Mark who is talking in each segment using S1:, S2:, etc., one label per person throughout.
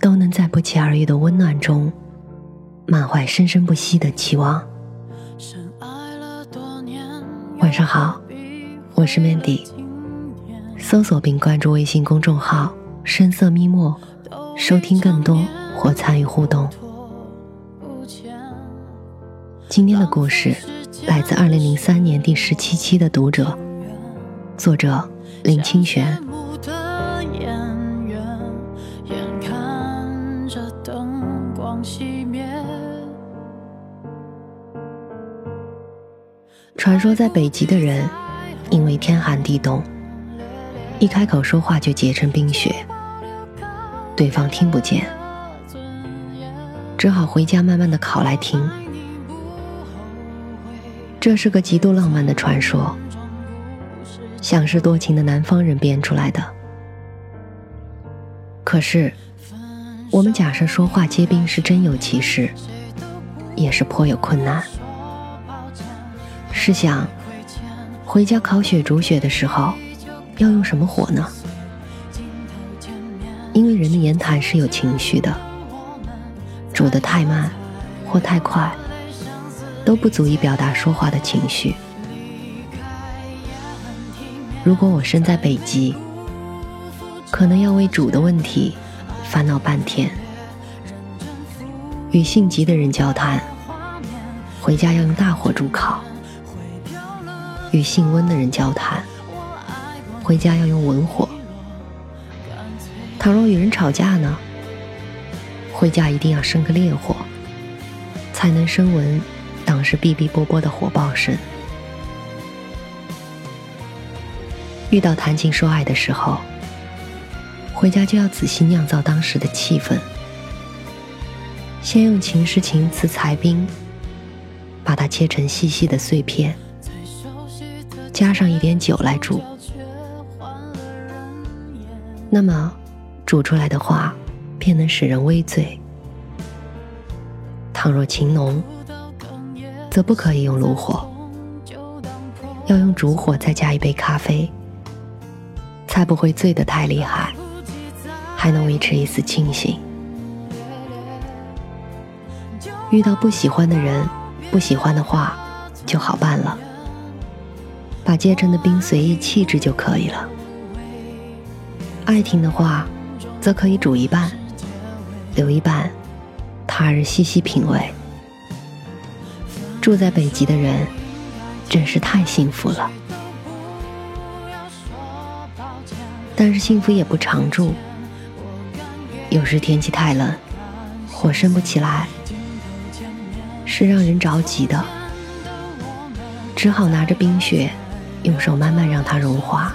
S1: 都能在不期而遇的温暖中，满怀生生不息的期望。晚上好。我是 Mandy，搜索并关注微信公众号“深色咪墨”，收听更多或参与互动。今天的故事来自二零零三年第十七期的《读者》，作者林清玄。传说在北极的人。因为天寒地冻，一开口说话就结成冰雪，对方听不见，只好回家慢慢的烤来听。这是个极度浪漫的传说，像是多情的南方人编出来的。可是，我们假设说话结冰是真有其事，也是颇有困难。试想。回家烤雪煮雪的时候，要用什么火呢？因为人的言谈是有情绪的，煮得太慢或太快，都不足以表达说话的情绪。如果我身在北极，可能要为煮的问题烦恼半天。与性急的人交谈，回家要用大火煮烤。与性温的人交谈，回家要用文火；倘若与人吵架呢，回家一定要生个烈火，才能声闻当时哔哔啵啵的火爆声。遇到谈情说爱的时候，回家就要仔细酿造当时的气氛，先用情诗情词裁冰，把它切成细细的碎片。加上一点酒来煮，那么煮出来的话便能使人微醉。倘若情浓，则不可以用炉火，要用烛火再加一杯咖啡，才不会醉得太厉害，还能维持一丝清醒。遇到不喜欢的人、不喜欢的话，就好办了。把结成的冰随意弃之就可以了。爱听的话，则可以煮一半，留一半，他日细细品味。住在北极的人，真是太幸福了。但是幸福也不常驻，有时天气太冷，火生不起来，是让人着急的，只好拿着冰雪。用手慢慢让它融化，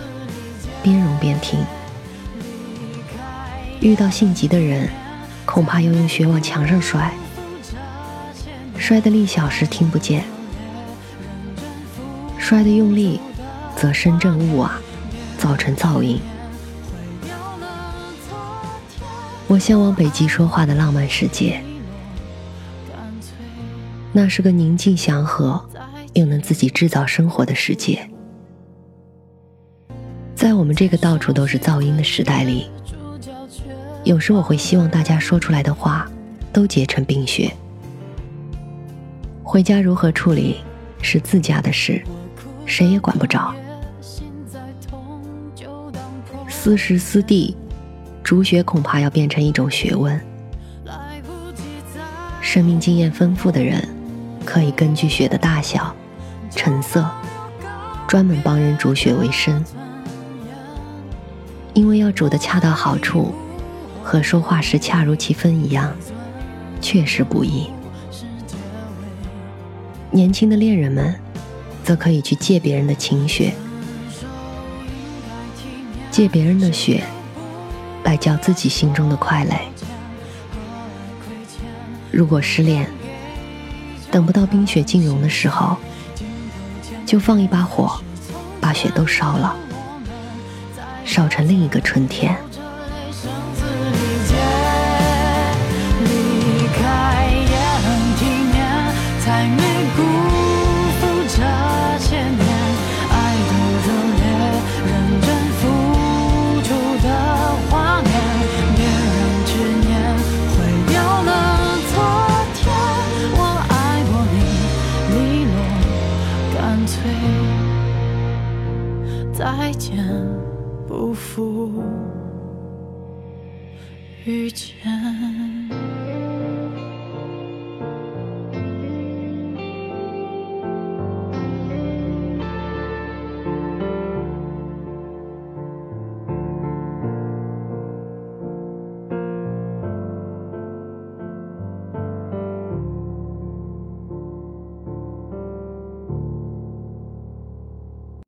S1: 边融边听。遇到性急的人，恐怕要用雪往墙上摔，摔的力小时听不见，摔的用力，则声震物瓦，造成噪音。我向往北极说话的浪漫世界，那是个宁静祥和，又能自己制造生活的世界。在我们这个到处都是噪音的时代里，有时我会希望大家说出来的话都结成冰雪。回家如何处理是自家的事，谁也管不着。私时私地，煮雪恐怕要变成一种学问。生命经验丰富的人，可以根据雪的大小、成色，专门帮人煮雪为生。因为要煮的恰到好处，和说话时恰如其分一样，确实不易。年轻的恋人们，则可以去借别人的情雪，借别人的雪，来浇自己心中的快垒。如果失恋，等不到冰雪尽融的时候，就放一把火，把雪都烧了，照着另一个春天，离开也很体面。才没辜负这些年爱热烈，认真付出的画面。别让执念毁掉了昨天。我爱过你，干脆再见。不负遇见